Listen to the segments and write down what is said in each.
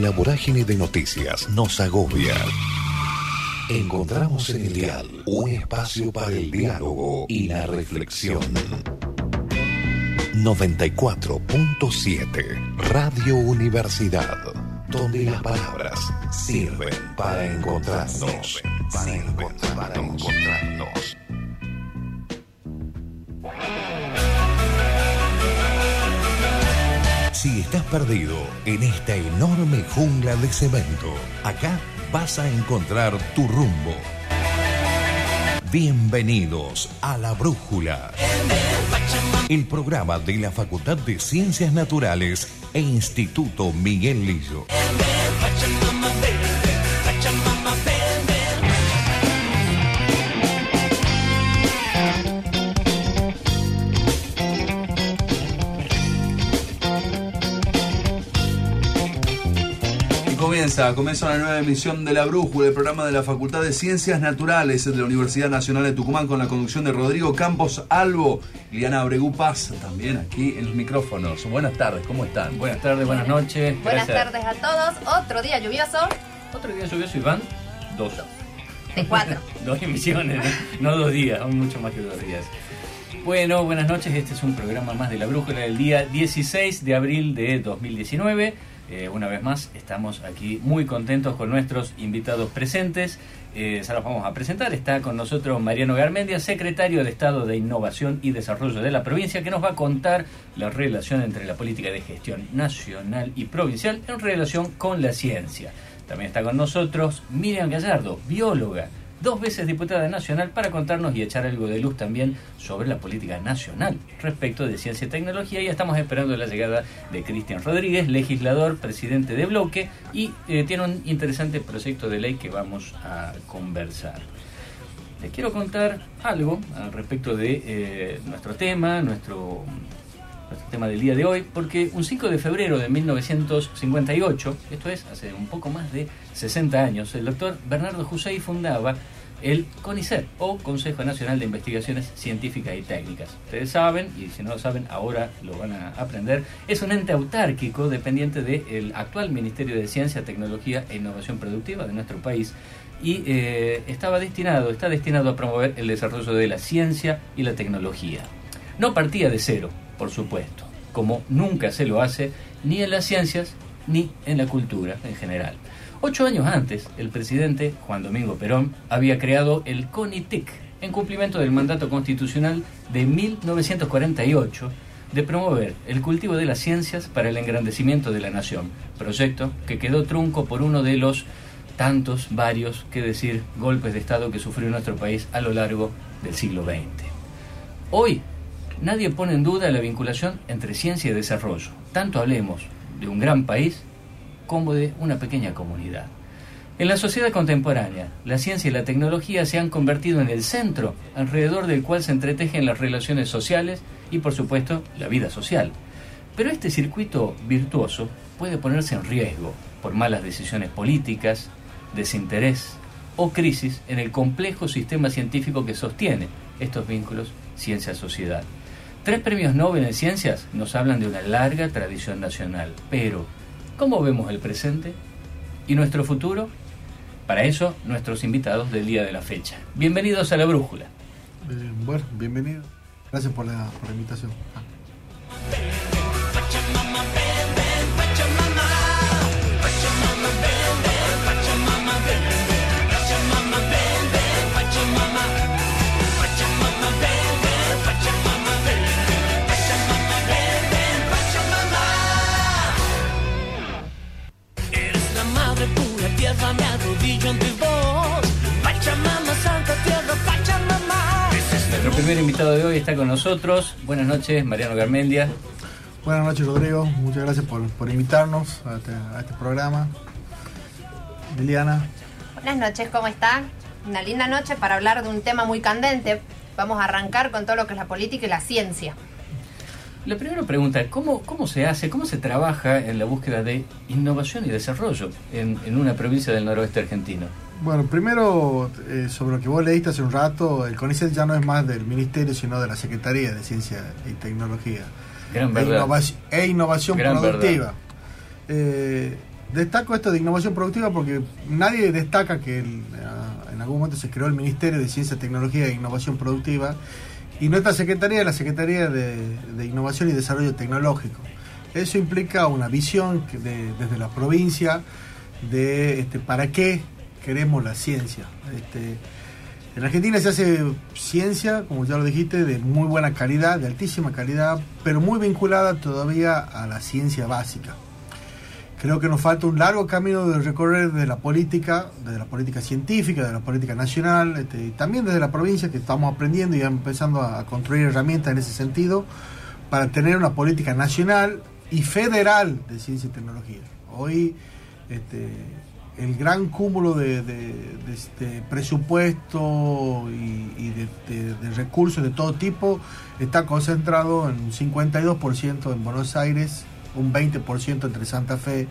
la vorágine de noticias nos agobia. Encontramos en el dial un espacio para el diálogo y la reflexión. 94.7 Radio Universidad, donde las palabras sirven para encontrarnos. Para encontrarnos. Si estás perdido en esta enorme jungla de cemento, acá vas a encontrar tu rumbo. Bienvenidos a La Brújula, el programa de la Facultad de Ciencias Naturales e Instituto Miguel Lillo. Comienza, comienza una nueva emisión de La Brújula, el programa de la Facultad de Ciencias Naturales de la Universidad Nacional de Tucumán con la conducción de Rodrigo Campos Albo y Liana Abregú Paz, también aquí en los micrófonos. Buenas tardes, ¿cómo están? Buenas tardes, buenas noches. Buenas tardes a todos. Otro día lluvioso. Otro día lluvioso, Iván. Dos. De cuatro. dos emisiones, no dos días, aún mucho más que dos días. Bueno, buenas noches. Este es un programa más de La Brújula del día 16 de abril de 2019. Eh, una vez más, estamos aquí muy contentos con nuestros invitados presentes. Eh, se los vamos a presentar. Está con nosotros Mariano Garmendia, secretario de Estado de Innovación y Desarrollo de la provincia, que nos va a contar la relación entre la política de gestión nacional y provincial en relación con la ciencia. También está con nosotros Miriam Gallardo, bióloga, dos veces diputada nacional, para contarnos y echar algo de luz también sobre la política nacional respecto de ciencia y tecnología. Y estamos esperando la llegada de Cristian Rodríguez, legislador, presidente de bloque, y eh, tiene un interesante proyecto de ley que vamos a conversar. Les quiero contar algo al respecto de eh, nuestro tema, nuestro nuestro tema del día de hoy, porque un 5 de febrero de 1958, esto es, hace un poco más de 60 años, el doctor Bernardo Jusey fundaba el CONICET, o Consejo Nacional de Investigaciones Científicas y Técnicas. Ustedes saben, y si no lo saben, ahora lo van a aprender, es un ente autárquico dependiente del actual Ministerio de Ciencia, Tecnología e Innovación Productiva de nuestro país, y eh, estaba destinado, está destinado a promover el desarrollo de la ciencia y la tecnología. No partía de cero, por supuesto, como nunca se lo hace ni en las ciencias ni en la cultura en general. Ocho años antes, el presidente Juan Domingo Perón había creado el CONITIC en cumplimiento del mandato constitucional de 1948 de promover el cultivo de las ciencias para el engrandecimiento de la nación, proyecto que quedó trunco por uno de los tantos, varios, que decir, golpes de Estado que sufrió nuestro país a lo largo del siglo XX. Hoy nadie pone en duda la vinculación entre ciencia y desarrollo. Tanto hablemos de un gran país como de una pequeña comunidad. En la sociedad contemporánea, la ciencia y la tecnología se han convertido en el centro alrededor del cual se entretejen las relaciones sociales y, por supuesto, la vida social. Pero este circuito virtuoso puede ponerse en riesgo por malas decisiones políticas, desinterés o crisis en el complejo sistema científico que sostiene estos vínculos ciencia-sociedad. Tres premios Nobel en ciencias nos hablan de una larga tradición nacional, pero ¿cómo vemos el presente y nuestro futuro? Para eso, nuestros invitados del día de la fecha. Bienvenidos a la Brújula. Eh, bueno, bienvenido. Gracias por la, por la invitación. Primer invitado de hoy está con nosotros. Buenas noches, Mariano Garmendia. Buenas noches, Rodrigo. Muchas gracias por, por invitarnos a este, a este programa. Liliana. Buenas noches, ¿cómo están? Una linda noche para hablar de un tema muy candente. Vamos a arrancar con todo lo que es la política y la ciencia. La primera pregunta, ¿cómo, ¿cómo se hace, cómo se trabaja en la búsqueda de innovación y desarrollo en, en una provincia del noroeste argentino? Bueno, primero, eh, sobre lo que vos leíste hace un rato, el CONICET ya no es más del Ministerio, sino de la Secretaría de Ciencia y Tecnología. Gran E, innovación- e innovación Gran productiva. Eh, Destaco esto de innovación productiva porque nadie destaca que el, ah, en algún momento se creó el Ministerio de Ciencia, Tecnología e Innovación Productiva y nuestra Secretaría es la Secretaría de, de Innovación y Desarrollo Tecnológico. Eso implica una visión de- desde la provincia de este, para qué queremos la ciencia. Este, en Argentina se hace ciencia, como ya lo dijiste, de muy buena calidad, de altísima calidad, pero muy vinculada todavía a la ciencia básica. Creo que nos falta un largo camino de recorrer de la política, de la política científica, de la política nacional, este, también desde la provincia que estamos aprendiendo y empezando a construir herramientas en ese sentido para tener una política nacional y federal de ciencia y tecnología. Hoy este, el gran cúmulo de, este presupuesto y, de, recursos de todo tipo está concentrado en un 52% en Buenos Aires, un 20% entre Santa Fe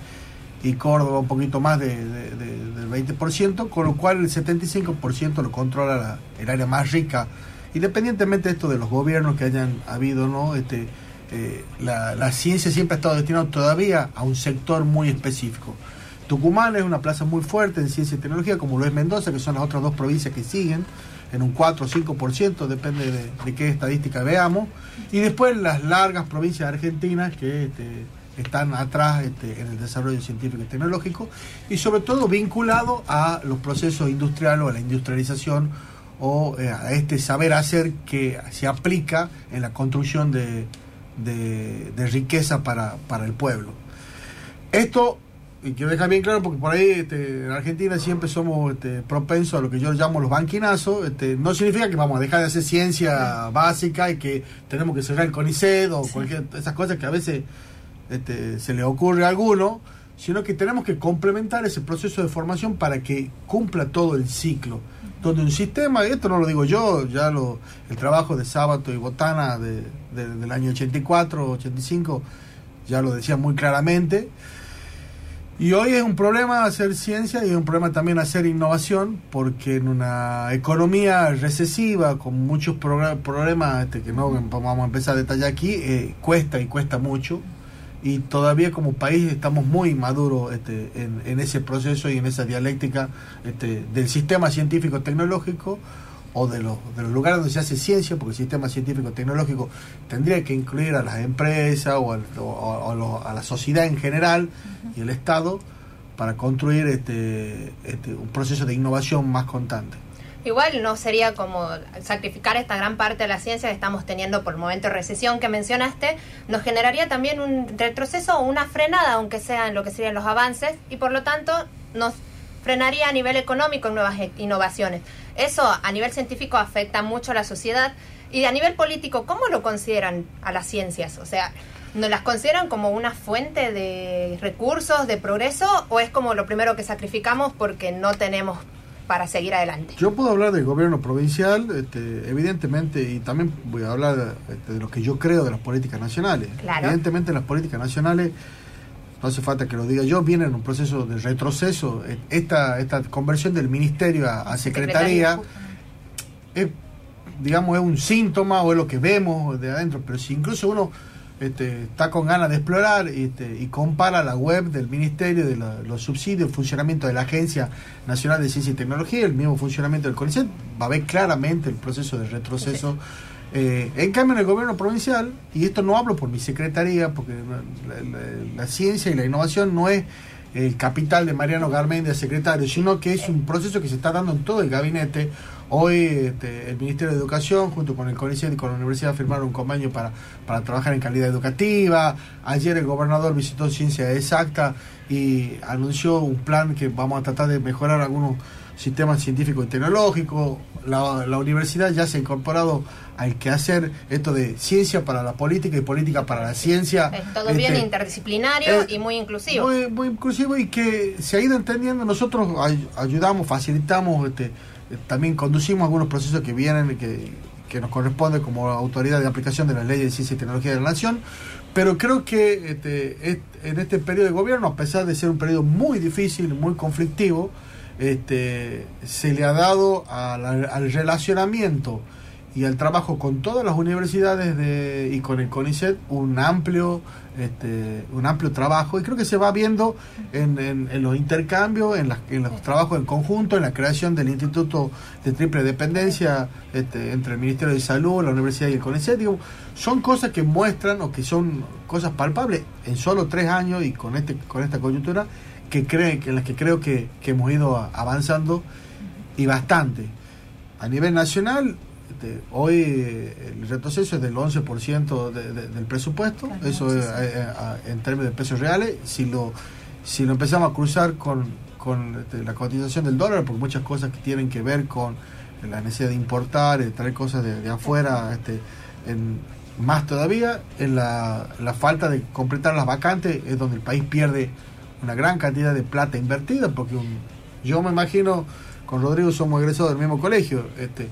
y Córdoba, un poquito más de, de- de- del 20%, con lo cual el 75% lo controla la- el área más rica, independientemente de esto de los gobiernos que hayan habido, ¿no? Este, eh, la, la ciencia siempre ha estado destinada todavía a un sector muy específico. Tucumán es una plaza muy fuerte en ciencia y tecnología, como lo es Mendoza, que son las otras dos provincias que siguen, en un 4 o 5%, depende de, qué estadística veamos. Y después las largas provincias argentinas que este, están atrás este, en el desarrollo científico y tecnológico, y sobre todo vinculado a los procesos industriales o a la industrialización o eh, a este saber hacer que se aplica en la construcción de riqueza para, para el pueblo. Esto, y quiero dejar bien claro, porque por ahí este, en Argentina siempre somos este, propensos a lo que yo llamo los banquinazos, este, no significa que vamos a dejar de hacer ciencia básica y que tenemos que cerrar el CONICET o cualquier esas cosas que a veces este, se le ocurre a alguno, sino que tenemos que complementar ese proceso de formación para que cumpla todo el ciclo. Donde un sistema, y esto no lo digo yo, ya lo, el trabajo de Sábato y Botana de- de- del año 84, 85, ya lo decía muy claramente. Y hoy es un problema hacer ciencia y es un problema también hacer innovación, porque en una economía recesiva, con muchos problemas este, que no vamos a empezar a detallar aquí, eh, cuesta y cuesta mucho. Y todavía como país estamos muy maduros este, en, en ese proceso y en esa dialéctica este, del sistema científico-tecnológico o de los, de los lugares donde se hace ciencia, porque el sistema científico-tecnológico tendría que incluir a las empresas o, al- o- o a, lo- a la sociedad en general y el Estado para construir este, este, un proceso de innovación más constante. Igual no sería como sacrificar esta gran parte de la ciencia que estamos teniendo por el momento de recesión que mencionaste, nos generaría también un retroceso o una frenada, aunque sea en lo que serían los avances, y por lo tanto nos frenaría a nivel económico nuevas e- innovaciones. Eso a nivel científico afecta mucho a la sociedad y a nivel político, ¿cómo lo consideran a las ciencias? O sea, ¿nos las consideran como una fuente de recursos, de progreso, o es como lo primero que sacrificamos porque no tenemos para seguir adelante? Yo puedo hablar del gobierno provincial, este, evidentemente, y también voy a hablar este, de lo que yo creo de las políticas nacionales. Claro. Evidentemente las políticas nacionales, no hace falta que lo diga yo, vienen en un proceso de retroceso. Eh, Esta, esta conversión del ministerio a, a secretaría es, digamos, es un síntoma o es lo que vemos de adentro, pero si incluso uno este, está con ganas de explorar este, y compara la web del Ministerio de la- los subsidios, el funcionamiento de la Agencia Nacional de Ciencia y Tecnología, el mismo funcionamiento del CONICET, va a ver claramente el proceso de retroceso. Eh, en cambio, en el gobierno provincial, y esto no hablo por mi secretaría, porque la, ciencia y la innovación no es el capital de Mariano Garmendia, secretario, sino que es un proceso que se está dando en todo el gabinete. Hoy este, el Ministerio de Educación, junto con el CONICET y con la universidad, firmaron un convenio para, para trabajar en calidad educativa. Ayer el gobernador visitó Ciencia Exacta y anunció un plan que vamos a tratar de mejorar algunos sistemas científicos y tecnológicos. La, la universidad ya se ha incorporado al quehacer esto de ciencia para la política y política para la ciencia. Es todo bien Este, interdisciplinario eh, y muy inclusivo. muy, muy inclusivo y que se ha ido entendiendo. Nosotros ay- ayudamos, facilitamos, este, también conducimos algunos procesos que vienen, que, que nos corresponde como autoridad de aplicación de las leyes de ciencia y tecnología de la nación. Pero creo que este, est- en este periodo de gobierno, a pesar de ser un periodo muy difícil, muy conflictivo, este, se le ha dado a la- al relacionamiento y el trabajo con todas las universidades de, y con el CONICET un amplio este, un amplio trabajo y creo que se va viendo en, en, los intercambios, en, en, los trabajos en conjunto, en la creación del Instituto de Triple Dependencia este, entre el Ministerio de Salud, la Universidad y el CONICET. son cosas que muestran o que son cosas palpables en solo tres años y con, este, con esta coyuntura que creen, en las que creo que, que hemos ido avanzando y bastante. A nivel nacional, este, hoy el retroceso es del 11% del presupuesto, eso eh, eh, en términos de precios reales. Si lo, si lo empezamos a cruzar con, con este, la cotización del dólar, porque muchas cosas que tienen que ver con la necesidad de importar, de traer cosas de, afuera, este, en, más todavía, en la, la falta de completar las vacantes es donde el país pierde una gran cantidad de plata invertida, porque yo me imagino, con Rodrigo somos egresados del mismo colegio, este,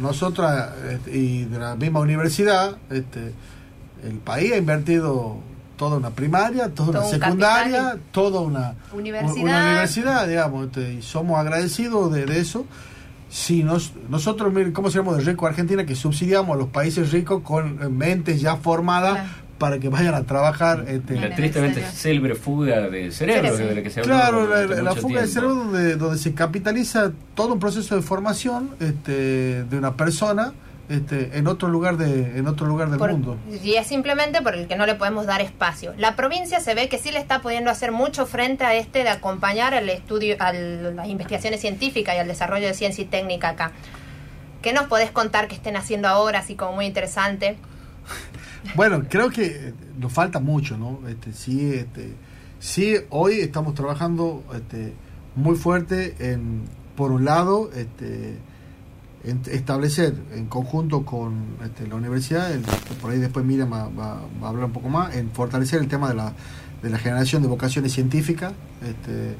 nosotros este, y de la misma universidad, este, el país ha invertido toda una primaria, toda una secundaria, toda una universidad, digamos, este, y somos agradecidos de, eso. Si nos, nosotros, ¿cómo se llama de rico Argentina? Que subsidiamos a los países ricos con mentes ya formadas para que vayan a trabajar. Este, la tristemente célebre fuga de cerebro de la que se Claro, la, fuga de cerebro donde, donde se capitaliza todo un proceso de formación este, de una persona. Este, en otro lugar de en otro lugar del mundo. y es simplemente por el que no le podemos dar espacio. La provincia se ve que sí le está pudiendo hacer mucho frente a este de acompañar al estudio a las investigaciones científicas y al desarrollo de ciencia y técnica acá. ¿qué nos podés contar que estén haciendo ahora así como muy interesante bueno, creo que nos falta mucho, ¿no? Este, sí, este, sí, hoy estamos trabajando este, muy fuerte en, por un lado, este, establecer en conjunto con este, la universidad, por ahí después Miriam va, va, a hablar un poco más, en fortalecer el tema de la, de la generación de vocaciones científicas. Este,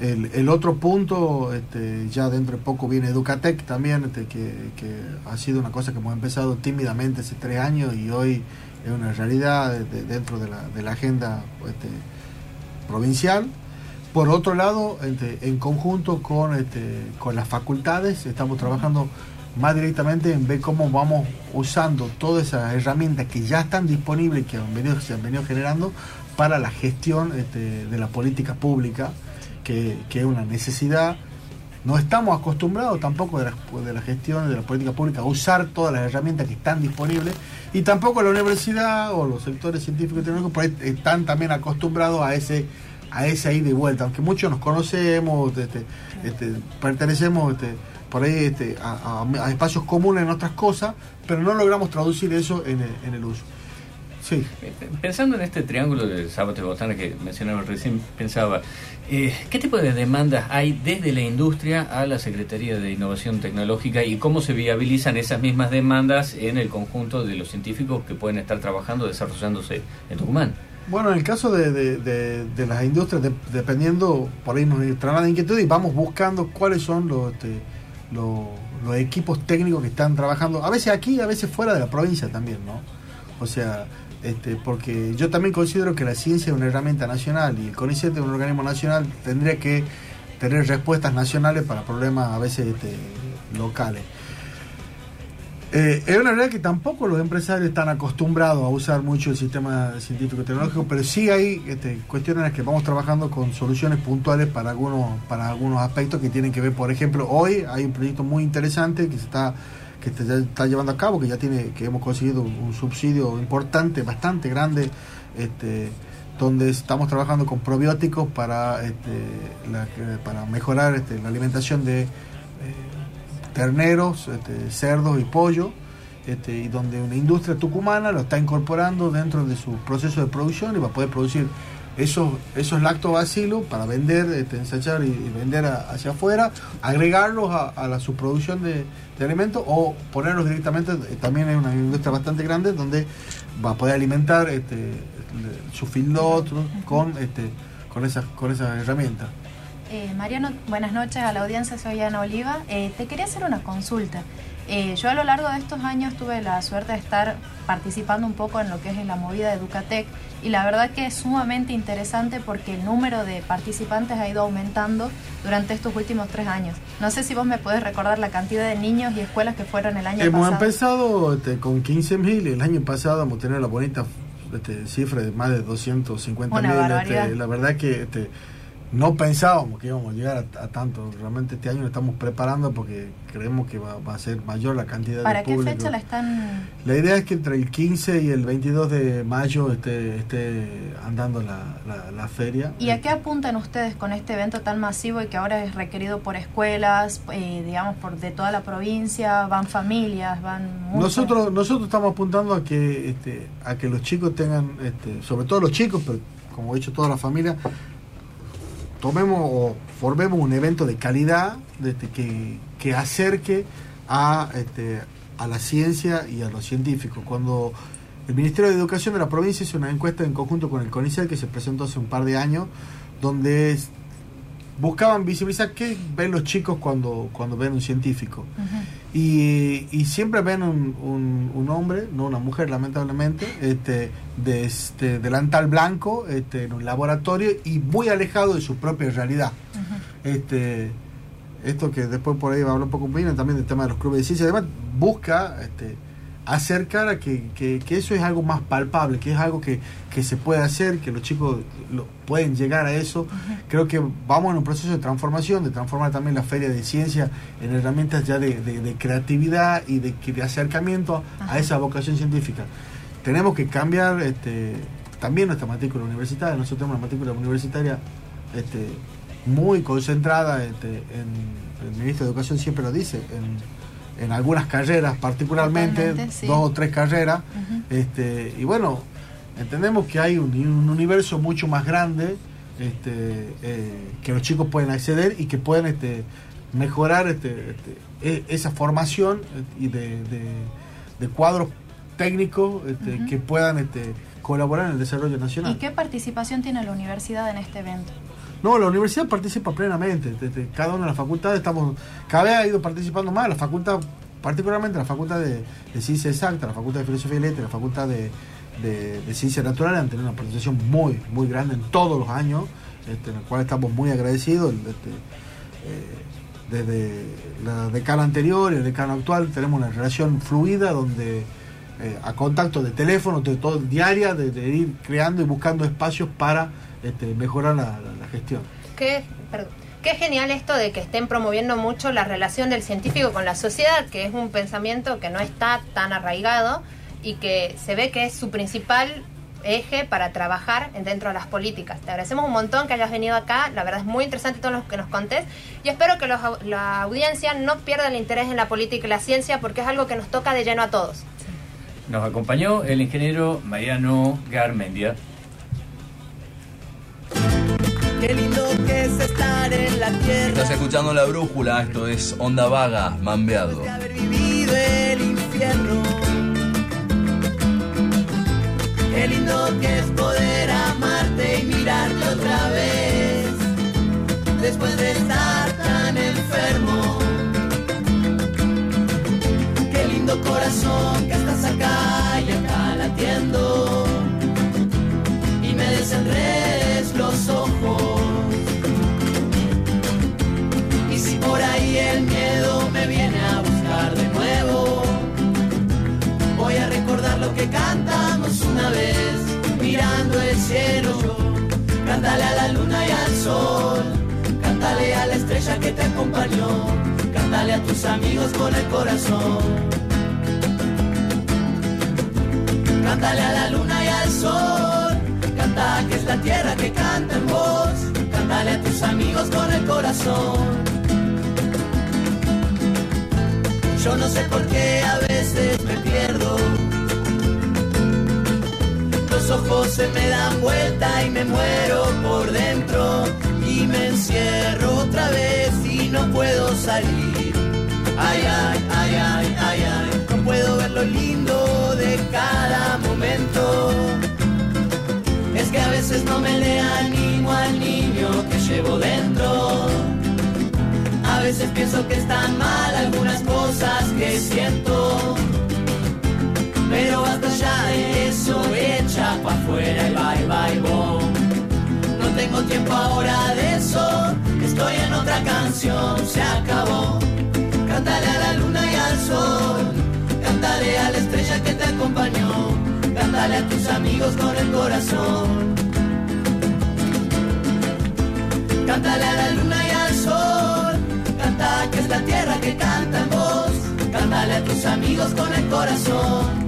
el, otro punto, este, ya dentro de poco viene Educatec también, este, que, ha sido una cosa que hemos empezado tímidamente hace tres años y hoy es una realidad dentro de la, agenda este, provincial. Por otro lado, en conjunto con, con las facultades, estamos trabajando más directamente en ver cómo vamos usando todas esas herramientas que ya están disponibles, que han venido, se han venido generando para la gestión de la política pública que, es una necesidad. No estamos acostumbrados tampoco de la, gestión de la política pública a usar todas las herramientas que están disponibles y tampoco la universidad o los sectores científicos y tecnológicos están también acostumbrados a ese a ese ahí de vuelta, aunque muchos nos conocemos, este, este, pertenecemos este, por ahí a, espacios comunes en otras cosas, pero no logramos traducir eso en el uso. Sí. Pensando en este triángulo de sábado botana que mencionaba recién, pensaba, eh, ¿qué tipo de demandas hay desde la industria a la Secretaría de Innovación Tecnológica y cómo se viabilizan esas mismas demandas en el conjunto de los científicos que pueden estar trabajando, desarrollándose en Tucumán? Bueno, en el caso de, las industrias, dependiendo, por ahí nos traen la inquietud y vamos buscando cuáles son los, este, los, los equipos técnicos que están trabajando, a veces aquí, a veces fuera de la provincia también, ¿no? O sea, este, porque yo también considero que la ciencia es una herramienta nacional y el CONICET es un organismo nacional, tendría que tener respuestas nacionales para problemas a veces este, locales. Eh, es una realidad que tampoco los empresarios están acostumbrados a usar mucho el sistema científico tecnológico, pero sí hay este, cuestiones en las que vamos trabajando con soluciones puntuales para algunos, para algunos aspectos que tienen que ver, por ejemplo, hoy hay un proyecto muy interesante que se está que está, está llevando a cabo, que ya tiene, que hemos conseguido un subsidio importante, bastante grande, este, donde estamos trabajando con probióticos para, este, para mejorar este, la alimentación de eh, terneros, este, cerdos y pollo, este, y donde una industria tucumana lo está incorporando dentro de su proceso de producción y va a poder producir esos, esos lactobacilos para vender, este, ensachar y, vender hacia afuera, agregarlos a, la subproducción de, alimentos o ponerlos directamente, eh, también es una industria bastante grande donde va a poder alimentar este, su feedlot con, este, con, esas, con esas herramientas. Eh, Mariano, buenas noches a la audiencia, soy Ana Oliva. Eh, te quería hacer una consulta. Eh, yo a lo largo de estos años tuve la suerte de estar participando un poco en lo que es en la movida de Educatec y la verdad que es sumamente interesante porque el número de participantes ha ido aumentando durante estos últimos tres años. No sé si vos me puedes recordar la cantidad de niños y escuelas que fueron el año Hemos pasado. empezado este, con 15.000 y el año pasado hemos tenido la bonita este, cifra de más de 250.000. Una barbaridad. Este, la verdad que este, no pensábamos que íbamos a llegar a, a tanto. Realmente este año lo estamos preparando porque creemos que va, va a ser mayor la cantidad ¿Para de qué público. fecha la están...? La idea es que entre el 15 y el 22 de mayo esté, esté andando la, la, la feria. ¿Y a qué apuntan ustedes con este evento tan masivo y que ahora es requerido por escuelas, eh, digamos, por de toda la provincia? ¿Van familias? ¿Van muchos? Nosotros, nosotros estamos apuntando a que, este, a que los chicos tengan, este, sobre todo los chicos, pero como he dicho, toda la familia, tomemos o formemos un evento de calidad este, que, que acerque a, este, a la ciencia y a los científicos. Cuando el Ministerio de Educación de la provincia hizo una encuesta en conjunto con el CONICET que se presentó hace un par de años, donde buscaban visibilizar qué ven los chicos cuando, cuando ven un científico. Y, y siempre ven un, un, un hombre, no una mujer lamentablemente, este, de este delantal blanco este, en un laboratorio y muy alejado de su propia realidad. Este, esto que después por ahí va a hablar un poco Pina, también del tema de los clubes de ciencia, además busca este, acercar a que, que, que eso es algo más palpable, que es algo que, que se puede hacer, que los chicos lo, pueden llegar a eso. Creo que vamos en un proceso de transformación, de transformar también la feria de ciencia en herramientas ya de, de- de creatividad y de, de acercamiento a esa vocación científica. Tenemos que cambiar este, también nuestra matrícula universitaria. Nosotros tenemos una matrícula universitaria este, muy concentrada este, en, el ministro de Educación siempre lo dice, en, en algunas carreras particularmente, sí. dos o tres carreras. Este, y bueno, entendemos que hay un, un universo mucho más grande este, eh, que los chicos pueden acceder y que pueden este, mejorar este, este, e- esa formación y de, de- de cuadros técnicos este, Ujú. que puedan este, colaborar en el desarrollo nacional. ¿Y qué participación tiene la universidad en este evento? No, la universidad participa plenamente. Cada una de las facultades estamos, cada vez ha ido participando más. La facultad, particularmente la facultad de, de ciencia exacta, la facultad de filosofía y letras, la facultad de, de, de ciencia natural han tenido una participación muy, muy grande en todos los años, este, en el cual estamos muy agradecidos. Este, eh, desde la decana anterior y el decano actual tenemos una relación fluida donde eh, a contacto de teléfono, de todo diaria, de, ir creando y buscando espacios para este, mejorar la gestión. Qué, perdón, qué genial esto de que estén promoviendo mucho la relación del científico con la sociedad, que es un pensamiento que no está tan arraigado y que se ve que es su principal eje para trabajar en- dentro de las políticas. Te agradecemos un montón que hayas venido acá, la verdad es muy interesante todo lo que nos contés y espero que los la audiencia no pierda el interés en la política y la ciencia porque es algo que nos toca de lleno a todos. Nos acompañó el ingeniero Mariano Garmendia. Qué lindo que es estar en la tierra. Estás escuchando La Brújula, esto es Onda Vaga, Mambeado. de haber vivido el infierno. Qué lindo que es poder amarte y mirarte otra vez. Después de estar tan enfermo. Qué lindo corazón que estás acá y acá latiendo. Desenredes los ojos. Y si por ahí el miedo me viene a buscar de nuevo, voy a recordar lo que cantamos una vez, mirando el cielo. Cántale a la luna y al sol, cántale a la estrella que te acompañó, cántale a tus amigos con el corazón. Cántale a la luna y al sol, que canta en voz, cántale a tus amigos con el corazón. Yo no sé por qué a veces me pierdo. Los ojos se me dan vuelta y me muero por dentro. Y me encierro otra vez y no puedo salir. Ay, ay, ay, ay, ay, ay. No puedo ver lo lindo de cada veces no me le animo al niño que llevo dentro. veces pienso que están mal algunas cosas que siento. Pero basta ya de eso, echa pa' afuera y bye bye boom. No tengo tiempo ahora de eso, estoy en otra canción, se acabó. Cántale a la luna y al sol, cántale a la estrella que te acompañó, cántale a tus amigos con el corazón. Cántale a la luna y al sol, canta que es la tierra que canta en voz, cántale a tus amigos con el corazón.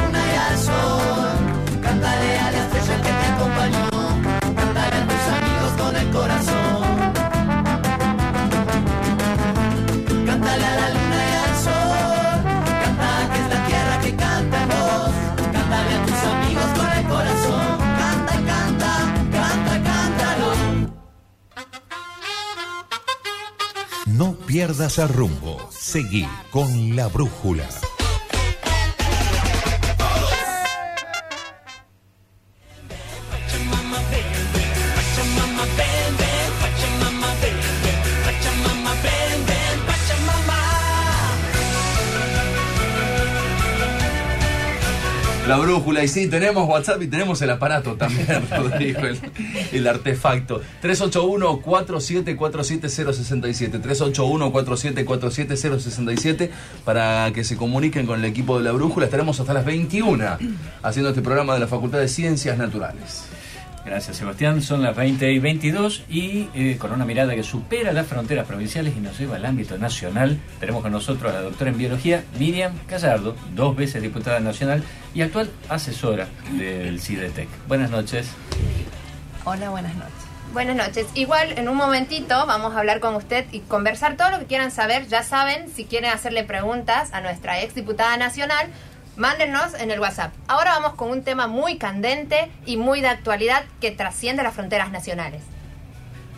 pierdas el rumbo. Seguí con la brújula. La brújula, y sí, tenemos WhatsApp y tenemos el aparato también, Rodrigo, el, el artefacto. 381-4747-067. 381-4747-067 para que se comuniquen con el equipo de la brújula. Estaremos hasta las 21 haciendo este programa de la Facultad de Ciencias Naturales. Gracias, Sebastián. Son las 20 y 22 y eh, con una mirada que supera las fronteras provinciales y nos lleva al ámbito nacional, tenemos con nosotros a la doctora en biología Miriam Gallardo, dos veces diputada nacional y actual asesora del CIDETEC. Buenas noches. Hola, buenas noches. Buenas noches. Igual en un momentito vamos a hablar con usted y conversar todo lo que quieran saber. Ya saben, si quieren hacerle preguntas a nuestra ex diputada nacional, mándenos en el WhatsApp. Ahora vamos con un tema muy candente y muy de actualidad que trasciende las fronteras nacionales.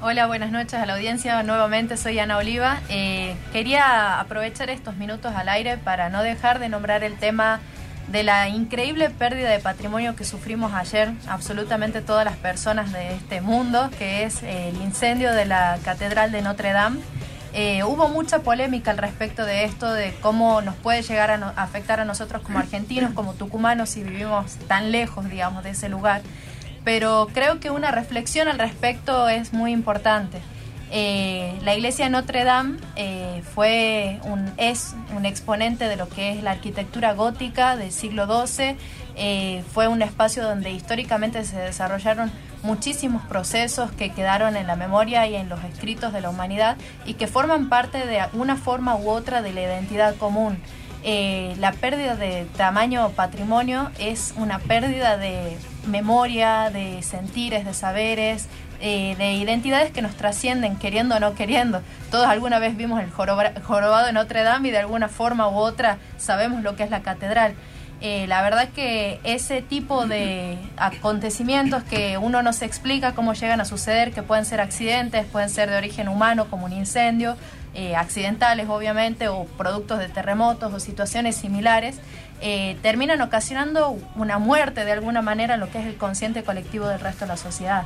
Hola, buenas noches a la audiencia. Nuevamente soy Ana Oliva. Eh, quería aprovechar estos minutos al aire para no dejar de nombrar el tema de la increíble pérdida de patrimonio que sufrimos ayer, absolutamente todas las personas de este mundo, que es el incendio de la Catedral de Notre Dame. Eh, hubo mucha polémica al respecto de esto, de cómo nos puede llegar a, no- afectar a nosotros como argentinos, como tucumanos, si vivimos tan lejos, digamos, de ese lugar. Pero creo que una reflexión al respecto es muy importante. Eh, la iglesia de Notre Dame eh, fue un, es un exponente de lo que es la arquitectura gótica del siglo XII. Eh, fue un espacio donde históricamente se desarrollaron muchísimos procesos que quedaron en la memoria y en los escritos de la humanidad y que forman parte de una forma u otra de la identidad común. Eh, la pérdida de tamaño patrimonio es una pérdida de memoria, de sentires, de saberes, eh, de identidades que nos trascienden, queriendo o no queriendo. Todos alguna vez vimos el joroba- jorobado de Notre Dame y de alguna forma u otra sabemos lo que es la catedral. Eh, la verdad que ese tipo de acontecimientos que uno no se explica cómo llegan a suceder, que pueden ser accidentes, pueden ser de origen humano como un incendio, eh, accidentales obviamente, o productos de terremotos o situaciones similares, eh, terminan ocasionando una muerte de alguna manera en lo que es el consciente colectivo del resto de la sociedad.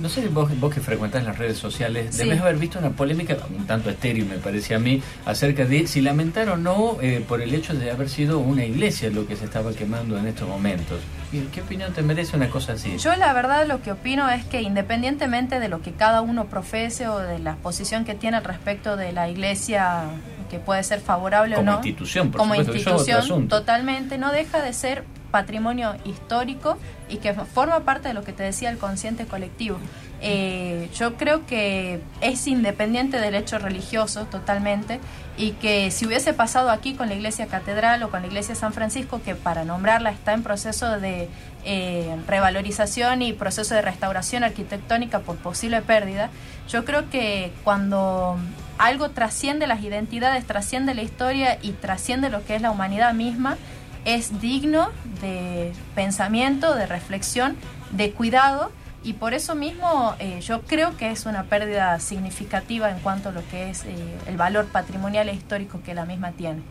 No sé, vos, vos que frecuentás las redes sociales, Sí. debes haber visto una polémica, un tanto estéril me parece a mí, acerca de si lamentar o no eh, por el hecho de haber sido una iglesia lo que se estaba quemando en estos momentos. ¿Y ¿Qué opinión te merece una cosa así? Yo la verdad lo que opino es que independientemente de lo que cada uno profese o de la posición que tiene al respecto de la iglesia, que puede ser favorable Como o no, institución, por como supuesto, institución, totalmente, no deja de ser patrimonio histórico y que forma parte de lo que te decía el consciente colectivo. Eh, yo creo que es independiente del hecho religioso totalmente y que si hubiese pasado aquí con la iglesia catedral o con la iglesia San Francisco, que para nombrarla está en proceso de eh, revalorización y proceso de restauración arquitectónica por posible pérdida, yo creo que cuando algo trasciende las identidades, trasciende la historia y trasciende lo que es la humanidad misma, es digno de pensamiento, de reflexión, de cuidado y por eso mismo eh, yo creo que es una pérdida significativa en cuanto a lo que es eh, el valor patrimonial e histórico que la misma tiene.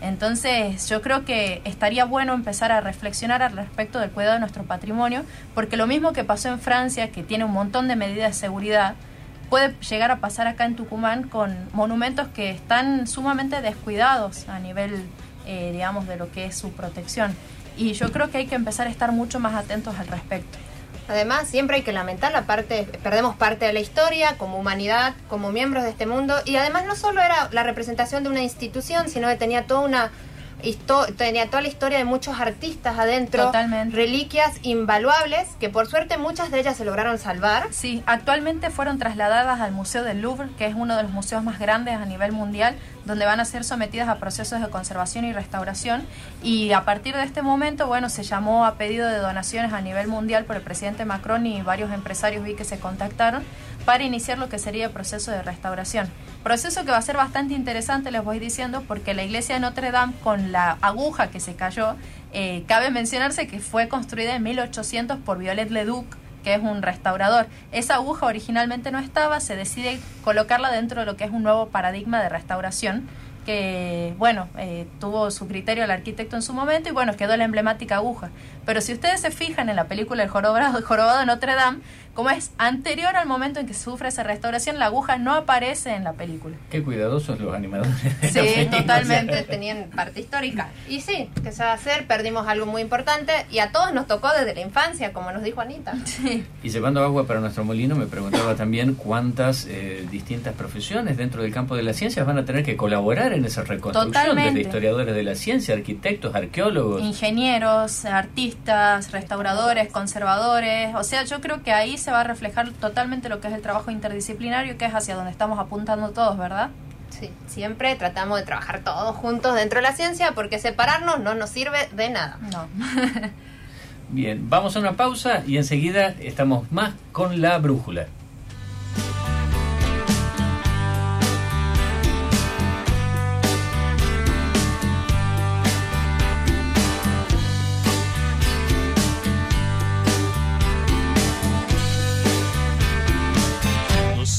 Entonces yo creo que estaría bueno empezar a reflexionar al respecto del cuidado de nuestro patrimonio, porque lo mismo que pasó en Francia, que tiene un montón de medidas de seguridad, puede llegar a pasar acá en Tucumán con monumentos que están sumamente descuidados a nivel, eh, digamos, de lo que es su protección. Y yo creo que hay que empezar a estar mucho más atentos al respecto. Además, siempre hay que lamentar la parte, perdemos parte de la historia como humanidad, como miembros de este mundo, y además no solo era la representación de una institución, sino que tenía toda una tenía toda la historia de muchos artistas adentro, Totalmente. reliquias invaluables, que por suerte muchas de ellas se lograron salvar. Sí, actualmente fueron trasladadas al Museo del Louvre, que es uno de los museos más grandes a nivel mundial, donde van a ser sometidas a procesos de conservación y restauración. Y a partir de este momento, bueno, se llamó a pedido de donaciones a nivel mundial por el presidente Macron y varios empresarios vi que se contactaron para iniciar lo que sería el proceso de restauración. Proceso que va a ser bastante interesante, les voy diciendo, porque la iglesia de Notre Dame, con la aguja que se cayó, eh, cabe mencionarse que fue construida en 1800 por Violet Leduc, que es un restaurador. Esa aguja originalmente no estaba, se decide colocarla dentro de lo que es un nuevo paradigma de restauración que, bueno, eh, tuvo su criterio el arquitecto en su momento y, bueno, quedó la emblemática aguja. Pero si ustedes se fijan en la película El jorobado, el jorobado de Notre Dame, como es anterior al momento en que sufre esa restauración, la aguja no aparece en la película. Qué cuidadosos los animadores. de Sí, totalmente. tenían parte histórica. Y sí, que se va a hacer, perdimos algo muy importante y a todos nos tocó desde la infancia, como nos dijo Anita. Y llevando agua para nuestro molino, me preguntaba también cuántas eh, distintas profesiones dentro del campo de las ciencias van a tener que colaborar en esa reconstrucción, Totalmente. desde historiadores de la ciencia, arquitectos, arqueólogos. Ingenieros, artistas, restauradores, conservadores. O sea, yo creo que ahí se va a reflejar totalmente lo que es el trabajo interdisciplinario, que es hacia donde estamos apuntando todos, ¿verdad? Sí, siempre tratamos de trabajar todos juntos dentro de la ciencia porque separarnos no nos sirve de nada. No. Bien, vamos a una pausa y enseguida estamos más con la brújula.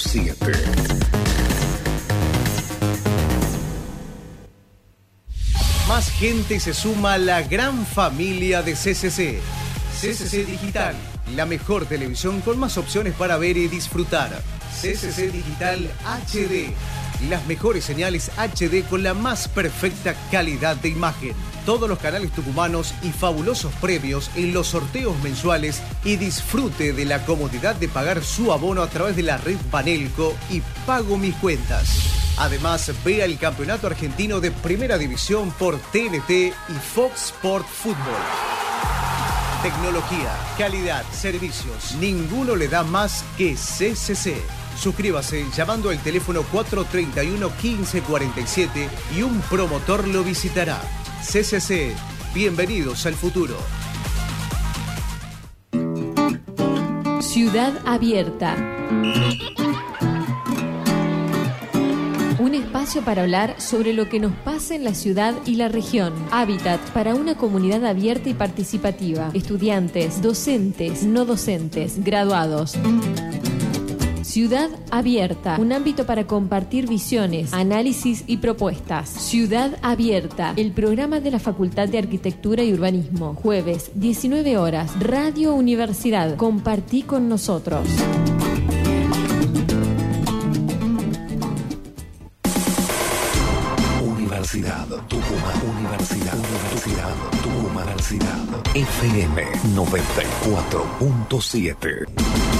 94.7. Más gente se suma a la gran familia de CCC. CCC Digital, la mejor televisión con más opciones para ver y disfrutar. CCC Digital HD, las mejores señales HD con la más perfecta calidad de imagen. Todos los canales tucumanos y fabulosos premios en los sorteos mensuales y disfrute de la comodidad de pagar su abono a través de la red Panelco y Pago Mis Cuentas. Además, vea el Campeonato Argentino de Primera División por TNT y Fox Sport Fútbol. Tecnología, calidad, servicios. Ninguno le da más que CCC. Suscríbase llamando al teléfono 431 1547 y un promotor lo visitará. CCC, bienvenidos al futuro. Ciudad Abierta. Un espacio para hablar sobre lo que nos pasa en la ciudad y la región. Hábitat para una comunidad abierta y participativa. Estudiantes, docentes, no docentes, graduados. Ciudad Abierta, un ámbito para compartir visiones, análisis y propuestas. Ciudad Abierta, el programa de la Facultad de Arquitectura y Urbanismo. Jueves, 19 horas, Radio Universidad. Compartí con nosotros. Universidad Tucumán, Universidad, Universidad Tucumán, Universidad FM 94.7.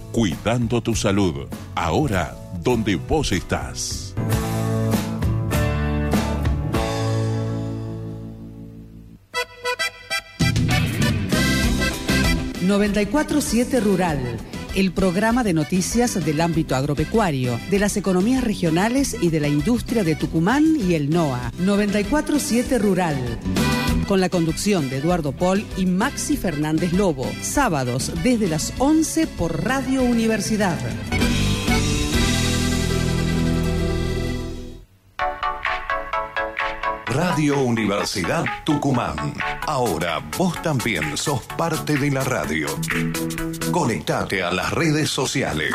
cuidando tu salud, ahora donde vos estás. 947 Rural, el programa de noticias del ámbito agropecuario, de las economías regionales y de la industria de Tucumán y el NOA. 947 Rural. Con la conducción de Eduardo Paul y Maxi Fernández Lobo. Sábados desde las 11 por Radio Universidad. Radio Universidad Tucumán. Ahora vos también sos parte de la radio. Conectate a las redes sociales.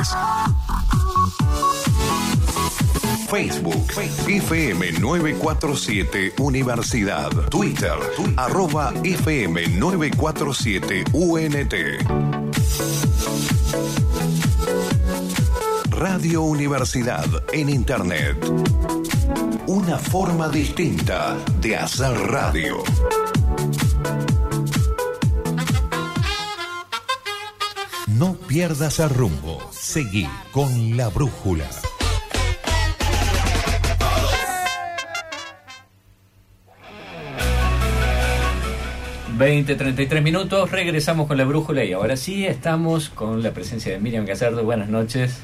Facebook, FM 947 Universidad. Twitter, arroba FM 947 UNT. Radio Universidad en Internet. Una forma distinta de hacer radio. No pierdas el rumbo. Seguí con la brújula. Veinte, treinta y tres minutos, regresamos con la brújula y ahora sí estamos con la presencia de Miriam Gazardo. Buenas noches.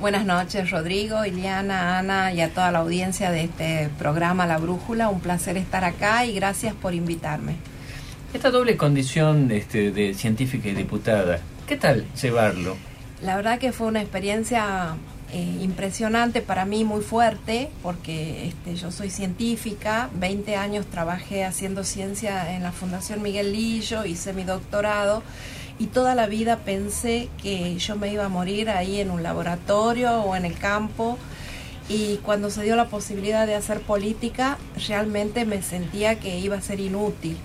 Buenas noches, Rodrigo, Iliana, Ana y a toda la audiencia de este programa La Brújula. Un placer estar acá y gracias por invitarme. Esta doble condición este, de científica y diputada, ¿qué tal llevarlo? La verdad que fue una experiencia eh, impresionante para mí, muy fuerte, porque este, yo soy científica, 20 años trabajé haciendo ciencia en la Fundación Miguel Lillo, hice mi doctorado y toda la vida pensé que yo me iba a morir ahí en un laboratorio o en el campo. Y cuando se dio la posibilidad de hacer política, realmente me sentía que iba a ser inútil,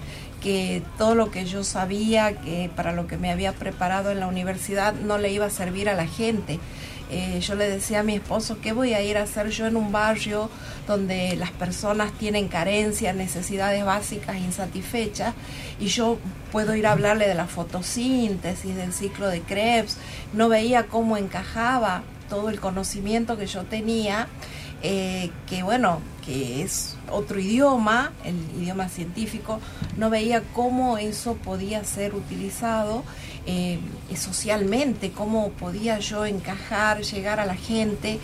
que todo lo que yo sabía, que para lo que me había preparado en la universidad, no le iba a servir a la gente. Eh, yo le decía a mi esposo, ¿qué voy a ir a hacer yo en un barrio donde las personas tienen carencias, necesidades básicas insatisfechas? Y yo puedo ir a hablarle de la fotosíntesis, del ciclo de Krebs. No veía cómo encajaba todo el conocimiento que yo tenía, eh, que bueno, que es otro idioma, el idioma científico, no veía cómo eso podía ser utilizado eh, socialmente, cómo podía yo encajar, llegar a la gente.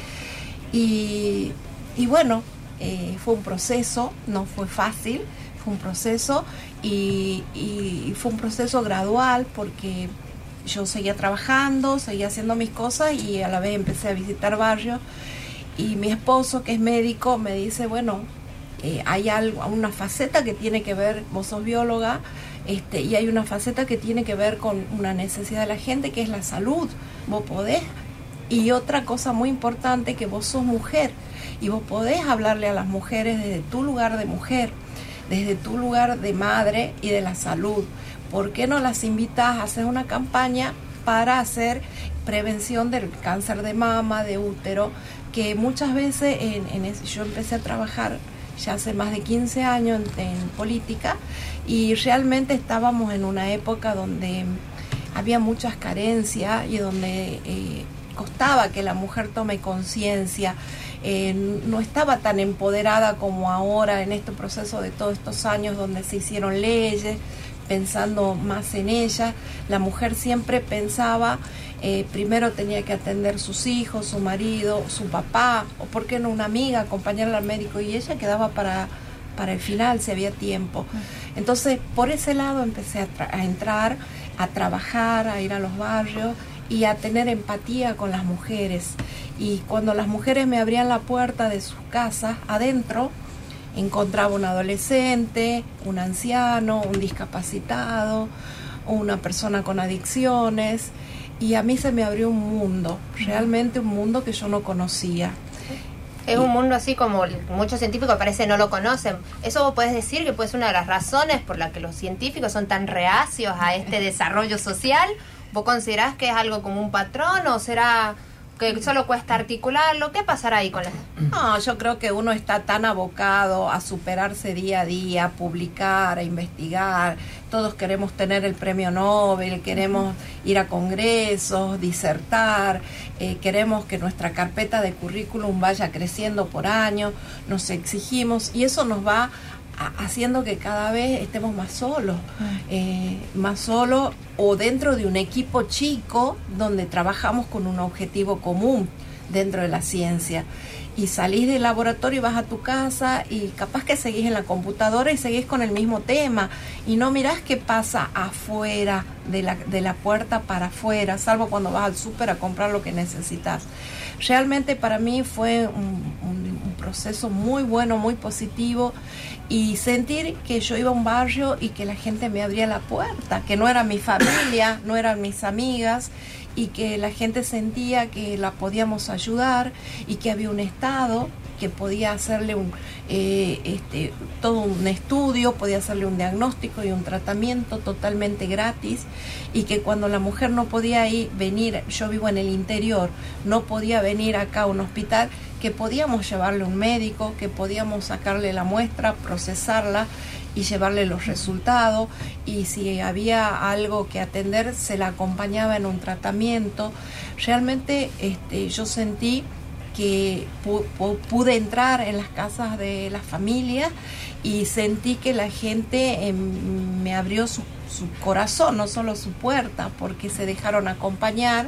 Y, y bueno, eh, fue un proceso, no fue fácil, fue un proceso y, y fue un proceso gradual porque yo seguía trabajando, seguía haciendo mis cosas y a la vez empecé a visitar barrios. Y mi esposo, que es médico, me dice, bueno, eh, hay algo, una faceta que tiene que ver, vos sos bióloga, este, y hay una faceta que tiene que ver con una necesidad de la gente, que es la salud. Vos podés. Y otra cosa muy importante, que vos sos mujer, y vos podés hablarle a las mujeres desde tu lugar de mujer, desde tu lugar de madre y de la salud. ¿por qué no las invitas a hacer una campaña para hacer prevención del cáncer de mama, de útero, que muchas veces en, yo empecé a trabajar ya hace más de 15 años en, política y realmente estábamos en una época donde había muchas carencias y donde eh, costaba que la mujer tome conciencia, eh, no estaba tan empoderada como ahora en este proceso de todos estos años donde se hicieron leyes, pensando más en ella. La mujer siempre pensaba, eh, primero tenía que atender sus hijos, su marido, su papá, o por qué no una amiga, acompañarla al médico, y ella quedaba para, para el final, si había tiempo. Entonces, por ese lado empecé a, a entrar, a trabajar, a ir a los barrios y a tener empatía con las mujeres. Y cuando las mujeres me abrían la puerta de sus casas, adentro, encontraba un adolescente, un anciano, un discapacitado, una persona con adicciones y a mí se me abrió un mundo, realmente un mundo que yo no conocía. Es un mundo así como muchos científicos parece no lo conocen. Eso vos podés decir que puede ser una de las razones por las que los científicos son tan reacios a este desarrollo social. ¿Vos considerás que es algo como un patrón o será que solo cuesta articularlo. ¿Qué pasará ahí con la.? No, yo creo que uno está tan abocado a superarse día a día, a publicar, a investigar. Todos queremos tener el premio Nobel, queremos ir a congresos, disertar, eh, queremos que nuestra carpeta de currículum vaya creciendo por año, nos exigimos y eso nos va haciendo que cada vez estemos más solos, eh, más solos o dentro de un equipo chico donde trabajamos con un objetivo común dentro de la ciencia. Y salís del laboratorio y vas a tu casa y capaz que seguís en la computadora y seguís con el mismo tema y no mirás qué pasa afuera de la, de la puerta para afuera, salvo cuando vas al súper a comprar lo que necesitas. Realmente para mí fue un, un proceso muy bueno, muy positivo y sentir que yo iba a un barrio y que la gente me abría la puerta, que no era mi familia, no eran mis amigas y que la gente sentía que la podíamos ayudar y que había un Estado que podía hacerle un, eh, este, todo un estudio, podía hacerle un diagnóstico y un tratamiento totalmente gratis y que cuando la mujer no podía ir, venir, yo vivo en el interior, no podía venir acá a un hospital, que podíamos llevarle un médico, que podíamos sacarle la muestra, procesarla y llevarle los resultados y si había algo que atender se la acompañaba en un tratamiento. Realmente este, yo sentí que pude entrar en las casas de las familias y sentí que la gente em, me abrió su, su corazón, no solo su puerta, porque se dejaron acompañar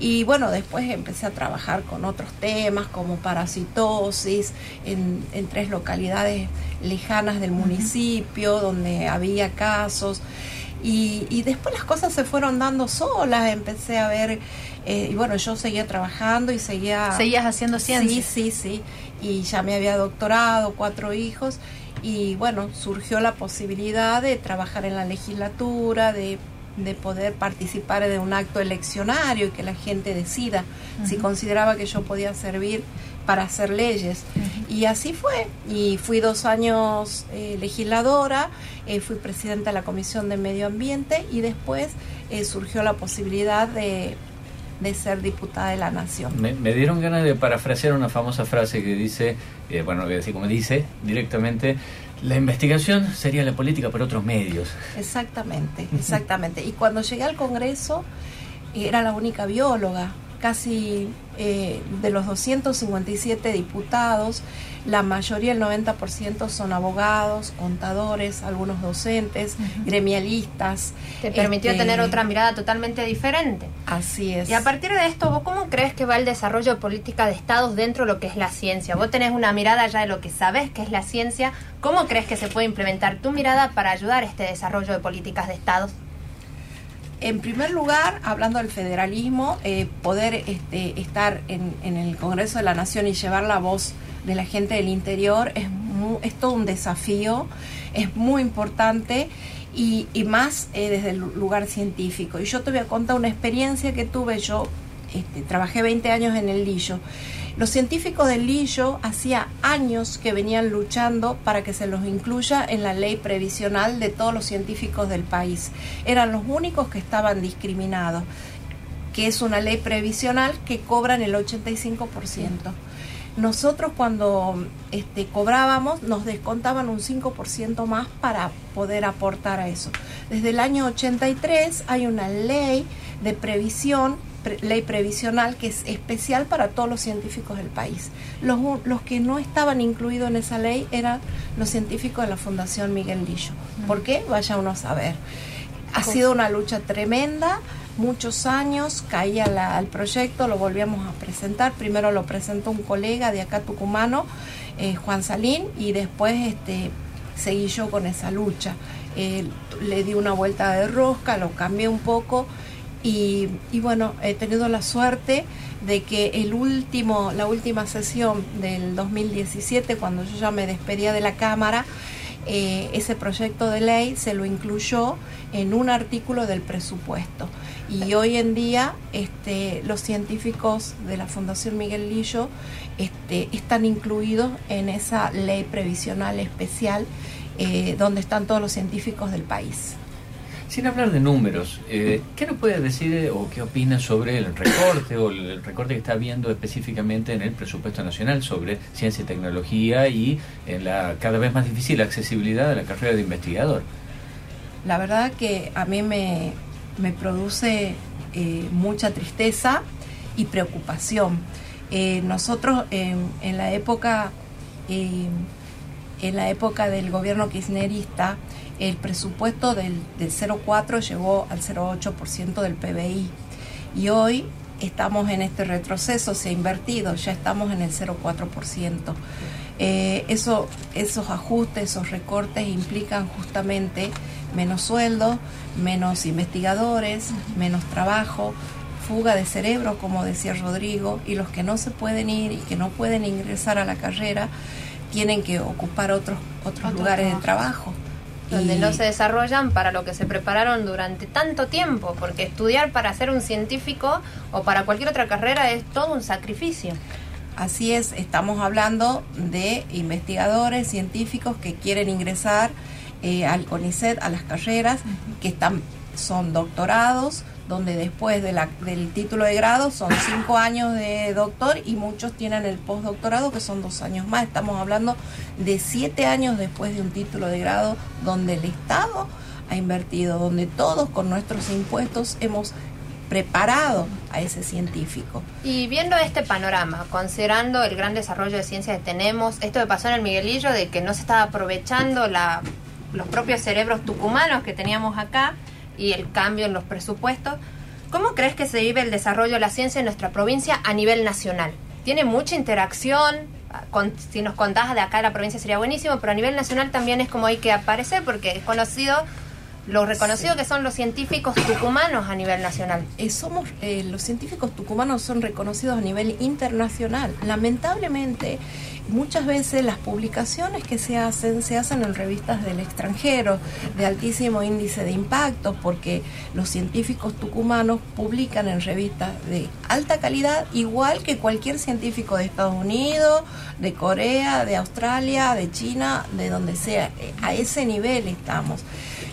y bueno, después empecé a trabajar con otros temas como parasitosis en, tres localidades lejanas del municipio donde había casos. Y, después las cosas se fueron dando solas, empecé a ver, eh, y bueno, yo seguía trabajando y seguía... ¿Seguías haciendo ciencia? Sí, sí, sí, y ya me había doctorado, cuatro hijos, y bueno, surgió la posibilidad de trabajar en la legislatura, de de poder participar de un acto eleccionario y que la gente decida si consideraba que yo podía servir para hacer leyes. Y así fue. Y fui dos años eh, legisladora, eh, fui presidenta de la Comisión de Medio Ambiente y después eh, surgió la posibilidad de, de, ser diputada de la Nación. Me, me, dieron ganas de parafrasear una famosa frase que dice, bueno, voy a decir como dice directamente, la investigación sería la política por otros medios. Exactamente, exactamente. Y cuando llegué al Congreso era la única bióloga casi eh, de los 257 diputados, la mayoría, el 90% son abogados, contadores, algunos docentes, gremialistas. Te permitió Este, tener otra mirada totalmente diferente. Así es. Y a partir de esto, ¿vos cómo crees que va el desarrollo de política de estados dentro de lo que es la ciencia? Vos tenés una mirada ya de lo que sabés que es la ciencia. ¿Cómo crees que se puede implementar tu mirada para ayudar a este desarrollo de políticas de estados? En primer lugar, hablando del federalismo, eh, poder este, estar en, en el Congreso de la Nación y llevar la voz de la gente del interior es, mu- es todo un desafío, es muy importante y, y más eh, desde el lugar científico. Y yo te voy a contar una experiencia que tuve yo, este, trabajé 20 años en el Lillo. Los científicos del Lillo hacía años que venían luchando para que se los incluya en la ley previsional de todos los científicos del país. Eran los únicos que estaban discriminados, que es una ley previsional que cobran el 85%. Nosotros cuando este, cobrábamos nos descontaban un 5% más para poder aportar a eso. Desde el año 83 hay una ley de previsión, pre- ley previsional que es especial para todos los científicos del país. Los, los que no estaban incluidos en esa ley eran los científicos de la Fundación Miguel Lillo. ¿Por qué? Vaya uno a saber. Ha sido una lucha tremenda, muchos años, caía la- el proyecto, lo volvíamos a presentar. Primero lo presentó un colega de acá tucumano, eh, Juan Salín, y después este, seguí yo con esa lucha. Eh, le di una vuelta de rosca, lo cambié un poco y, y bueno, he tenido la suerte de que el último, la última sesión del 2017, cuando yo ya me despedía de la Cámara, eh, ese proyecto de ley se lo incluyó en un artículo del presupuesto. Y hoy en día este, los científicos de la Fundación Miguel Lillo este, están incluidos en esa ley previsional especial eh, donde están todos los científicos del país. Sin hablar de números, eh, ¿qué nos puede decir eh, o qué opina sobre el recorte o el, recorte que está habiendo específicamente en el presupuesto nacional sobre ciencia y tecnología y en la cada vez más difícil accesibilidad de la carrera de investigador? La verdad que a mí me, me produce eh, mucha tristeza y preocupación. Nosotros en, la época en la época del gobierno kirchnerista el presupuesto del, del 0,4 llegó al 0,8% del PBI y hoy estamos en este retroceso, se ha invertido, ya estamos en el 0,4%. Eh, eso, esos ajustes, esos recortes implican justamente menos sueldos, menos investigadores, menos trabajo, fuga de cerebro, como decía Rodrigo, y los que no se pueden ir y que no pueden ingresar a la carrera tienen que ocupar otros, otros lugares de trabajo. Donde no se desarrollan para lo que se prepararon durante tanto tiempo, porque estudiar para ser un científico o para cualquier otra carrera es todo un sacrificio. Así es, estamos hablando de investigadores, científicos que quieren ingresar eh, al CONICET, a las carreras, que están, son doctorados, donde después del título de grado son cinco años de doctor y muchos tienen el postdoctorado que son dos años más. Estamos hablando de siete años después de un título de grado donde el Estado ha invertido, donde todos con nuestros impuestos hemos preparado a ese científico. Y viendo este panorama, considerando el gran desarrollo de ciencia que tenemos, esto que pasó en el Miguelillo de que no se estaba aprovechando la, los propios cerebros tucumanos que teníamos acá y el cambio en los presupuestos, ¿cómo crees que se vive el desarrollo de la ciencia en nuestra provincia a nivel nacional? ¿Tiene mucha interacción? Ah, Con- si nos contás de acá de la provincia sería buenísimo, pero a nivel nacional también es como hay que aparecer porque es conocido lo reconocido que son los científicos tucumanos a nivel nacional. Eh, somos eh, los científicos tucumanos son reconocidos a nivel internacional. Lamentablemente, muchas veces las publicaciones que se hacen se hacen en revistas del extranjero de altísimo índice de impacto porque los científicos tucumanos publican en revistas de alta calidad igual que cualquier científico de Estados Unidos, de Corea, de Australia, de China, de donde sea. A ese nivel estamos.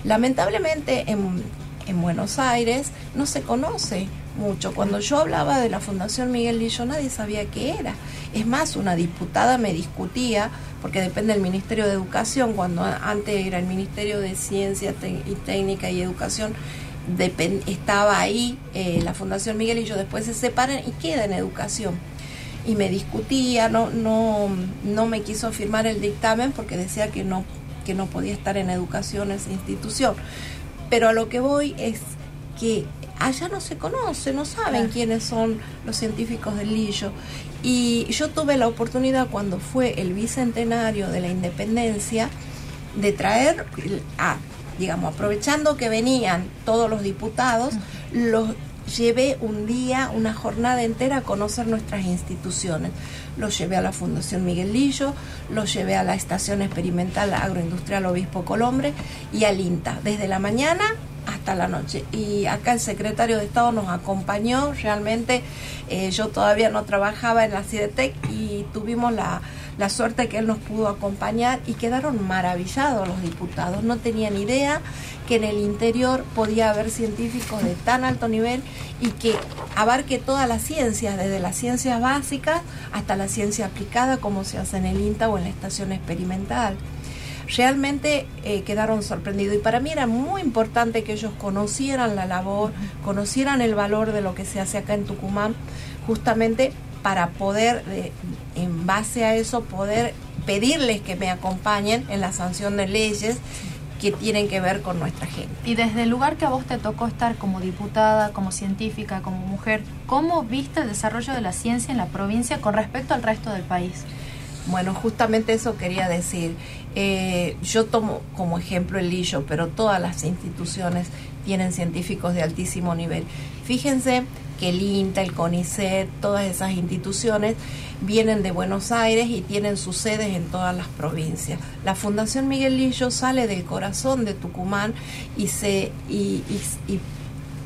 Lamentablemente en, en Buenos Aires no se conoce mucho. Cuando yo hablaba de la Fundación Miguel Lillo nadie sabía qué era. Es más, una diputada me discutía, porque depende del Ministerio de Educación, cuando antes era el Ministerio de Ciencia y Técnica y Educación, estaba ahí eh, la Fundación Miguel y yo después se separan y queda en educación. Y me discutía, no, no, no me quiso firmar el dictamen porque decía que no, que no podía estar en educación esa institución. Pero a lo que voy es que allá no se conoce, no saben quiénes son los científicos del Lillo. Y yo tuve la oportunidad cuando fue el bicentenario de la independencia de traer, a, digamos, aprovechando que venían todos los diputados, los llevé un día, una jornada entera a conocer nuestras instituciones. Los llevé a la Fundación Miguel Lillo, los llevé a la Estación Experimental Agroindustrial Obispo Colombre y al INTA, desde la mañana hasta la noche. Y acá el secretario de Estado nos acompañó, realmente eh, yo todavía no trabajaba en la CIDETEC y tuvimos la, la suerte que él nos pudo acompañar y quedaron maravillados los diputados. No tenían idea que en el interior podía haber científicos de tan alto nivel y que abarque todas las ciencias, desde las ciencias básicas hasta la ciencia aplicada, como se hace en el INTA o en la estación experimental realmente eh, quedaron sorprendidos y para mí era muy importante que ellos conocieran la labor, conocieran el valor de lo que se hace acá en Tucumán, justamente para poder, eh, en base a eso, poder pedirles que me acompañen en la sanción de leyes que tienen que ver con nuestra gente. Y desde el lugar que a vos te tocó estar como diputada, como científica, como mujer, ¿cómo viste el desarrollo de la ciencia en la provincia con respecto al resto del país? Bueno, justamente eso quería decir. Eh, yo tomo como ejemplo el Lillo, pero todas las instituciones tienen científicos de altísimo nivel. Fíjense que el INTA, el CONICET, todas esas instituciones vienen de Buenos Aires y tienen sus sedes en todas las provincias. La Fundación Miguel Lillo sale del corazón de Tucumán y se y, y- y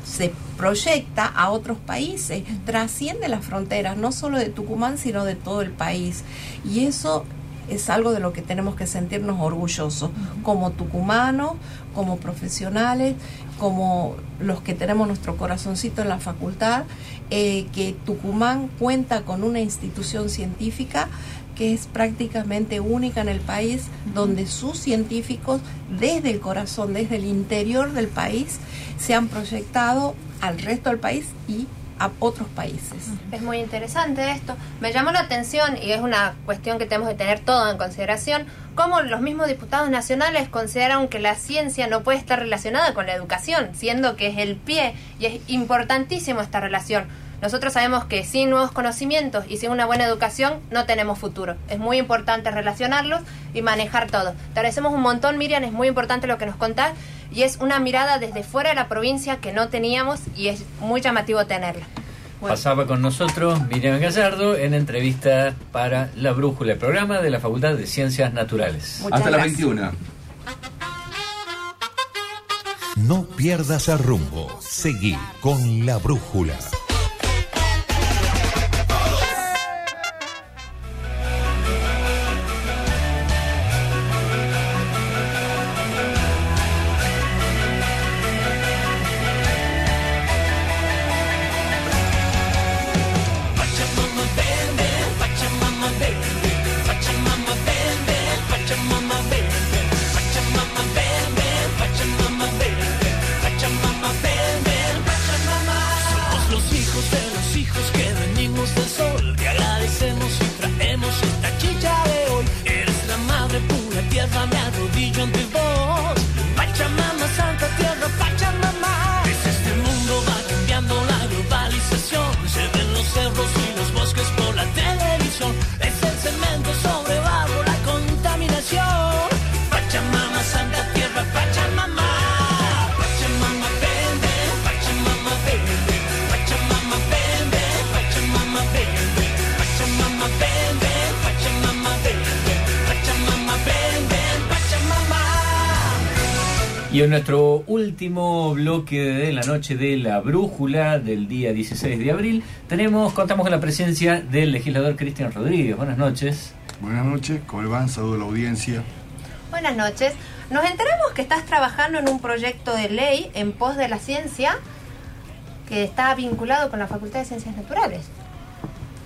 se proyecta a otros países, trasciende las fronteras, no solo de Tucumán, sino de todo el país. Y eso es algo de lo que tenemos que sentirnos orgullosos, como tucumanos, como profesionales, como los que tenemos nuestro corazoncito en la facultad, eh, que Tucumán cuenta con una institución científica que es prácticamente única en el país, donde sus científicos desde el corazón, desde el interior del país, se han proyectado al resto del país y a otros países. Es muy interesante esto. Me llamó la atención y es una cuestión que tenemos que tener todo en consideración, cómo los mismos diputados nacionales consideran que la ciencia no puede estar relacionada con la educación, siendo que es el pie y es importantísimo esta relación. Nosotros sabemos que sin nuevos conocimientos y sin una buena educación no tenemos futuro. Es muy importante relacionarlos y manejar todo. Te agradecemos un montón, Miriam, es muy importante lo que nos contás y es una mirada desde fuera de la provincia que no teníamos y es muy llamativo tenerla. Pasaba con nosotros Miriam Gallardo en entrevista para La Brújula, el programa de la Facultad de Ciencias Naturales. Hasta las 21. No pierdas el rumbo. Seguí con la brújula. Último bloque de la noche de la brújula del día 16 de abril, tenemos, contamos con la presencia del legislador Cristian Rodríguez. Buenas noches. Buenas noches, ¿cómo le van? Saludo a la audiencia. Buenas noches. Nos enteramos que estás trabajando en un proyecto de ley en pos de la ciencia que está vinculado con la Facultad de Ciencias Naturales.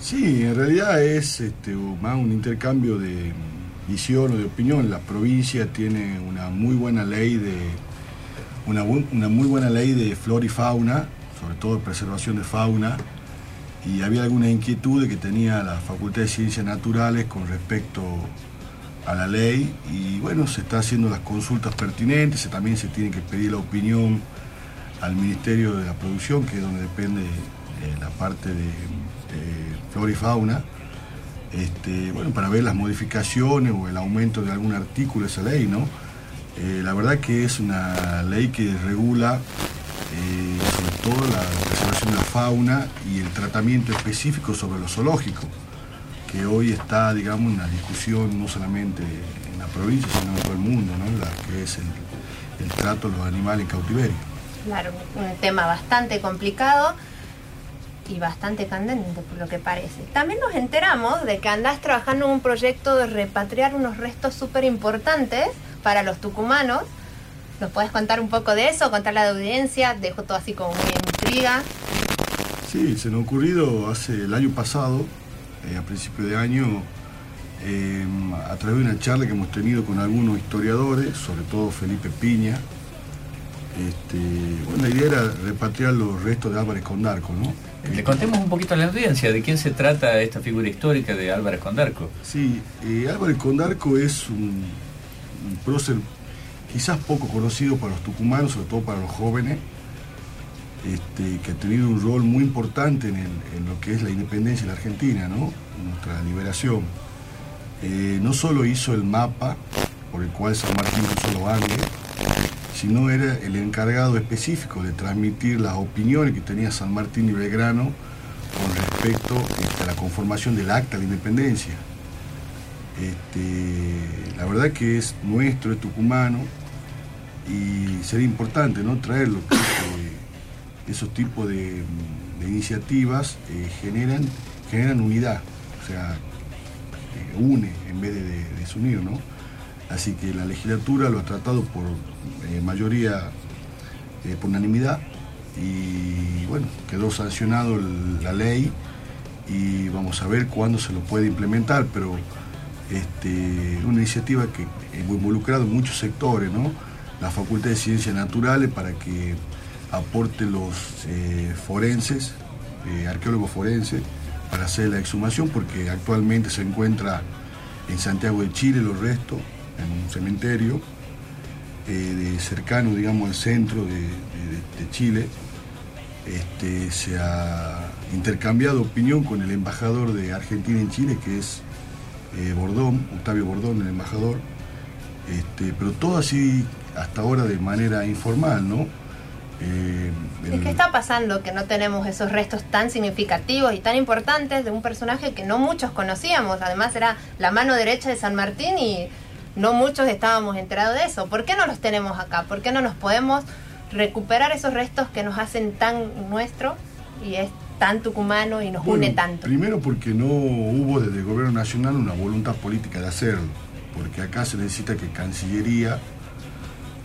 Sí, en realidad es este, más un intercambio de visión o de opinión. La provincia tiene una muy buena ley de una, una muy buena ley de flora y fauna, sobre todo de preservación de fauna, y había alguna inquietud de que tenía la Facultad de Ciencias Naturales con respecto a la ley, y bueno, se está haciendo las consultas pertinentes, también se tiene que pedir la opinión al Ministerio de la Producción, que es donde depende eh, la parte de eh, flora y fauna, este, bueno, para ver las modificaciones o el aumento de algún artículo de esa ley, ¿no? Eh, la verdad que es una ley que regula eh, sobre todo la preservación de la fauna y el tratamiento específico sobre lo zoológico, que hoy está, digamos, en la discusión no solamente en la provincia, sino en todo el mundo, ¿no? La que es el, el trato de los animales en cautiverio. Claro, un tema bastante complicado y bastante candente por lo que parece. También nos enteramos de que andás trabajando en un proyecto de repatriar unos restos súper importantes para los tucumanos. ¿Nos puedes contar un poco de eso? Contarle a la audiencia. Dejo todo así como muy intriga. Sí, se nos ha ocurrido hace el año pasado, eh, a principio de año, eh, a través de una charla que hemos tenido con algunos historiadores, sobre todo Felipe Piña. Este, bueno, la idea era repatriar los restos de Álvarez Condarco, ¿no? Le contemos un poquito a la audiencia de quién se trata esta figura histórica de Álvarez Condarco. Sí, eh, Álvarez Condarco es un, un prócer quizás poco conocido para los tucumanos, sobre todo para los jóvenes, este, que ha tenido un rol muy importante en, lo que es la independencia de la Argentina, nuestra liberación. Eh, no solo hizo el mapa por el cual San Martín cruzó los Andes, sino era el encargado específico de transmitir las opiniones que tenía San Martín y Belgrano con respecto este, a la conformación del acta de independencia. Este, la verdad que es nuestro, es tucumano, y sería importante ¿no? traerlo. que, eh, esos tipos de, de iniciativas eh, generan, generan unidad, o sea, eh, une en vez de, de desunir, ¿no? Así que la legislatura lo ha tratado por mayoría, por unanimidad, y bueno, quedó sancionado la ley y vamos a ver cuándo se lo puede implementar, pero este, una iniciativa que hemos involucrado muchos sectores, ¿no? La Facultad de Ciencias Naturales para que aporte los eh, forenses, eh, arqueólogos forenses, para hacer la exhumación, porque actualmente se encuentra en Santiago de Chile los restos, en un cementerio eh, cercano, digamos, al centro de Chile. Este, se ha intercambiado opinión con el embajador de Argentina en Chile, que es eh, Bordón, Octavio Bordón, el embajador, este, pero todo así hasta ahora de manera informal, ¿no? Eh, ¿Y el- qué está pasando que no tenemos esos restos tan significativos y tan importantes de un personaje que no muchos conocíamos? Además era la mano derecha de San Martín y no muchos estábamos enterados de eso. ¿Por qué no los tenemos acá? ¿Por qué no nos podemos recuperar esos restos que nos hacen tan nuestro y es tan tucumano y nos Bueno, une tanto? Primero porque no hubo desde el gobierno nacional una voluntad política de hacerlo, porque acá se necesita que Cancillería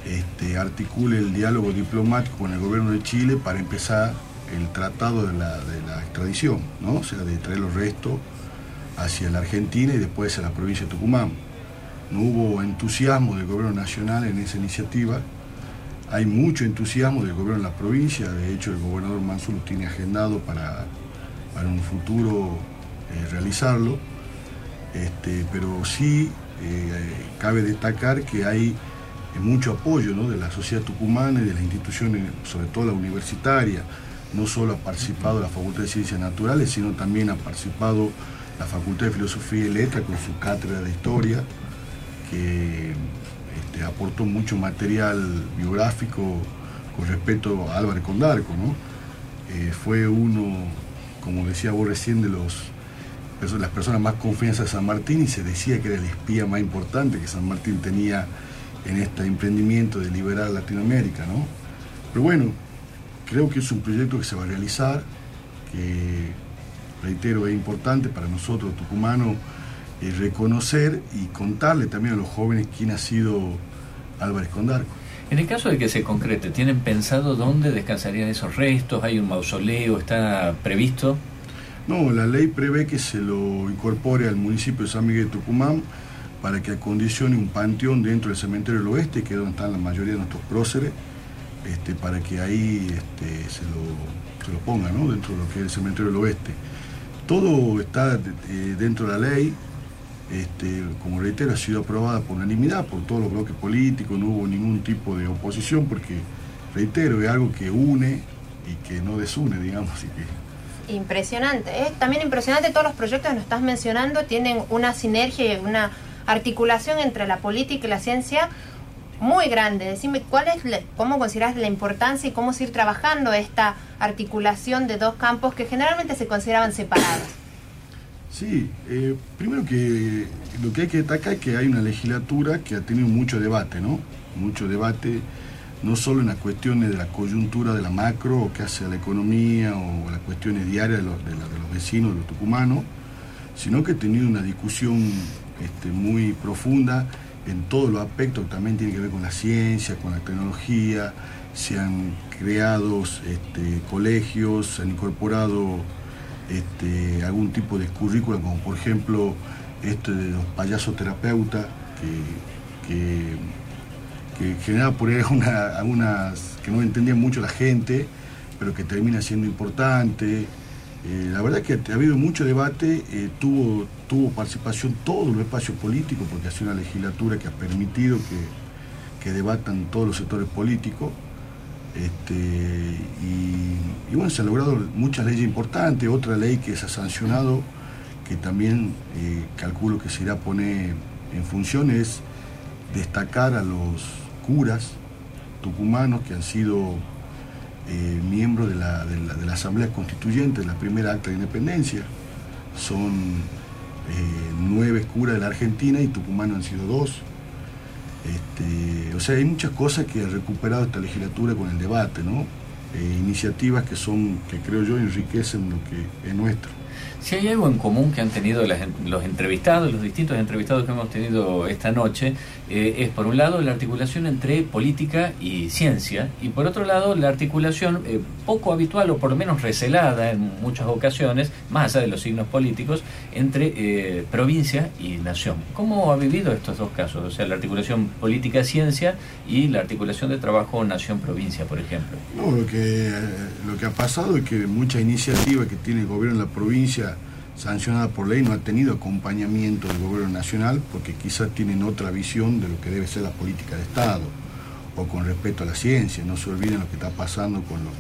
este, articule el diálogo diplomático con el gobierno de Chile para empezar el tratado de la, de la extradición, ¿no? o sea, de traer los restos hacia la Argentina y después a la provincia de Tucumán. No hubo entusiasmo del gobierno nacional en esa iniciativa, hay mucho entusiasmo del gobierno de la provincia, de hecho el gobernador Mansur lo tiene agendado para, para un futuro eh, realizarlo, este, pero sí eh, cabe destacar que hay eh, mucho apoyo ¿no? de la sociedad tucumana y de las instituciones, sobre todo la universitaria. No solo ha participado la Facultad de Ciencias Naturales, sino también ha participado la Facultad de Filosofía y Letras con su cátedra de Historia, que aportó mucho material biográfico con respecto a Álvarez Condarco. Eh, fue uno, como decía vos recién, de los las personas más confianza de San Martín y se decía que era el espía más importante que San Martín tenía en este emprendimiento de liberar Latinoamérica, ¿no? Pero bueno, creo que es un proyecto que se va a realizar, que, reitero, es importante para nosotros, tucumanos, eh, reconocer y contarle también a los jóvenes quién ha sido Álvarez Condarco. En el caso de que se concrete, ¿tienen pensado dónde descansarían esos restos? ¿Hay un mausoleo? ¿Está previsto? No, la ley prevé que se lo incorpore al municipio de San Miguel de Tucumán para que acondicione un panteón dentro del cementerio del oeste, que es donde están la mayoría de nuestros próceres, este, para que ahí este, se, lo, se lo ponga ¿no? dentro de lo que es el cementerio del oeste. Todo está eh, dentro de la ley, este, como reitero, ha sido aprobada por unanimidad por todos los bloques políticos, no hubo ningún tipo de oposición porque, reitero, es algo que une y que no desune, digamos. Impresionante. Es también impresionante todos los proyectos que nos estás mencionando tienen una sinergia y una articulación entre la política y la ciencia muy grande. Decime cuál es la- cómo consideras la importancia y cómo seguir trabajando esta articulación de dos campos que generalmente se consideraban separados. Sí, eh, primero que lo que hay que destacar es que hay una legislatura que ha tenido mucho debate, ¿no? Mucho debate, no solo en las cuestiones de la coyuntura de la macro, o que hace a la economía, o las cuestiones diarias de los, de la- de los vecinos, de los tucumanos, sino que ha tenido una discusión este, muy profunda en todos los aspectos también tiene que ver con la ciencia, con la tecnología, se han creado este, colegios, se han incorporado este, algún tipo de currícula, como por ejemplo este de los payasos terapeutas, que, que, que generaba por ahí alguna- algunas que no entendía mucho la gente, pero que termina siendo importante. Eh, la verdad que ha habido mucho debate, eh, tuvo, tuvo participación todos los espacios políticos, porque ha sido una legislatura que ha permitido que, que debatan todos los sectores políticos. Este, y, bueno, se han logrado muchas leyes importantes, otra ley que se ha sancionado, que también eh, calculo que se irá a poner en función, es destacar a los curas tucumanos que han sido eh, miembros de la, Asamblea Constituyente, de la primera acta de independencia. Son eh, nueve curas de la Argentina y tucumanos han sido dos. Este, o sea, hay muchas cosas que ha recuperado esta legislatura con el debate, ¿no? Eh, iniciativas que son, que creo yo, enriquecen lo que es nuestro. Si hay algo en común que han tenido las- los entrevistados, los distintos entrevistados que hemos tenido esta noche, eh, es por un lado la articulación entre política y ciencia, y por otro lado la articulación eh, poco habitual o por lo menos recelada en muchas ocasiones, más allá de los signos políticos, entre eh, provincia y nación. ¿Cómo ha vivido estos dos casos? O sea, la articulación política-ciencia y la articulación de trabajo nación-provincia, por ejemplo. No, lo que, eh, lo que ha pasado es que muchas iniciativas que tiene el gobierno de la provincia sancionada por ley no ha tenido acompañamiento del gobierno nacional porque quizás tienen otra visión de lo que debe ser la política de Estado o con respecto a la ciencia. No se olviden lo que está pasando con, los-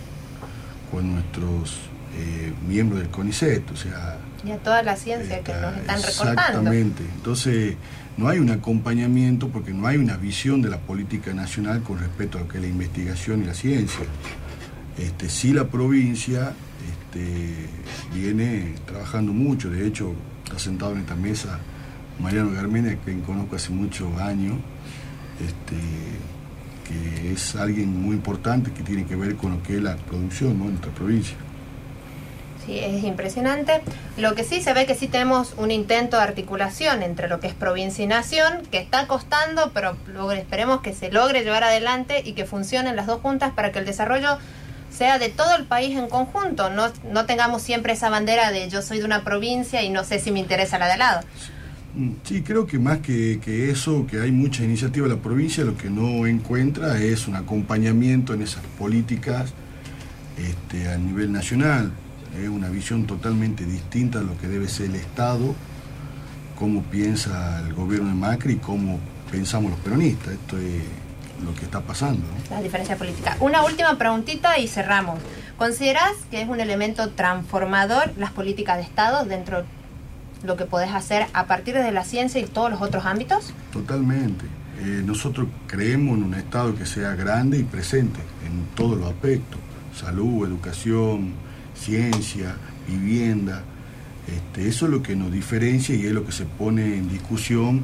con nuestros eh, miembros del CONICET, o sea, Y a toda la ciencia que nos están recortando. Exactamente. Entonces, no hay un acompañamiento porque no hay una visión de la política nacional con respecto a lo que es la investigación y la ciencia. Este, sí la provincia este, viene trabajando mucho, de hecho está sentado en esta mesa Mariano Garmena, que conozco hace muchos años, este, que es alguien muy importante que tiene que ver con lo que es la producción ¿no? en nuestra provincia. Sí, es impresionante. Lo que sí se ve que sí tenemos un intento de articulación entre lo que es provincia y nación, que está costando, pero esperemos que se logre llevar adelante y que funcionen las dos juntas para que el desarrollo sea de todo el país en conjunto. No, no tengamos siempre esa bandera de yo soy de una provincia y no sé si me interesa la de al lado. Mm, Sí, creo que más que, que eso, que hay mucha iniciativa de la provincia, lo que no encuentra es un acompañamiento en esas políticas este, a nivel nacional. Es una visión totalmente distinta a lo que debe ser el Estado, cómo piensa el gobierno de Macri y cómo pensamos los peronistas. Esto es lo que está pasando. ¿no? La diferencia política. Una última preguntita y cerramos. ¿Considerás que es un elemento transformador las políticas de Estado dentro de lo que podés hacer a partir de la ciencia y todos los otros ámbitos? Totalmente. Eh, nosotros creemos en un Estado que sea grande y presente en todos los aspectos. Salud, educación, ciencia, vivienda. Este, eso es lo que nos diferencia y es lo que se pone en discusión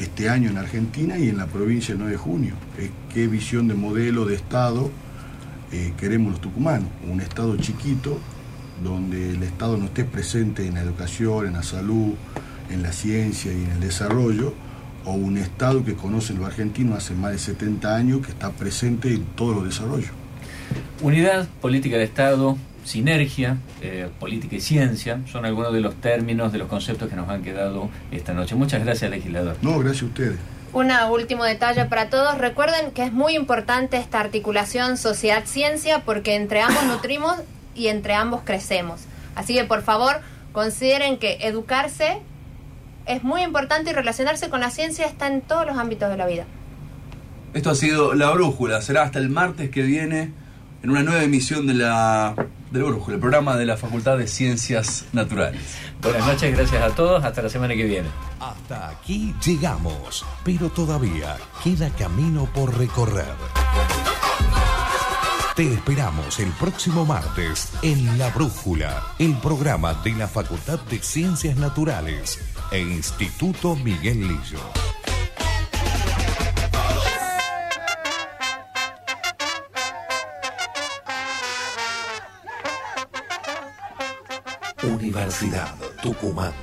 este año en Argentina y en la provincia del 9 de junio. Qué visión de modelo de Estado eh, queremos los tucumanos. Un Estado chiquito donde el Estado no esté presente en la educación, en la salud, en la ciencia y en el desarrollo, o un Estado que conocen los argentinos hace más de 70 años, que está presente en todos los desarrollos. Unidad, política de Estado, sinergia, eh, política y ciencia, son algunos de los términos, de los conceptos que nos han quedado esta noche. Muchas gracias, legislador. No, gracias a ustedes. Un último detalle para todos. Recuerden que es muy importante esta articulación sociedad-ciencia porque entre ambos nutrimos y entre ambos crecemos. Así que por favor consideren que educarse es muy importante y relacionarse con la ciencia está en todos los ámbitos de la vida. Esto ha sido La Brújula. Será hasta el martes que viene en una nueva emisión de la, de la Brújula, el programa de la Facultad de Ciencias Naturales. Buenas noches, gracias a todos. Hasta la semana que viene. Hasta aquí llegamos, pero todavía queda camino por recorrer. Te esperamos el próximo martes en La Brújula, el programa de la Facultad de Ciencias Naturales e Instituto Miguel Lillo. Universidad Tucumán.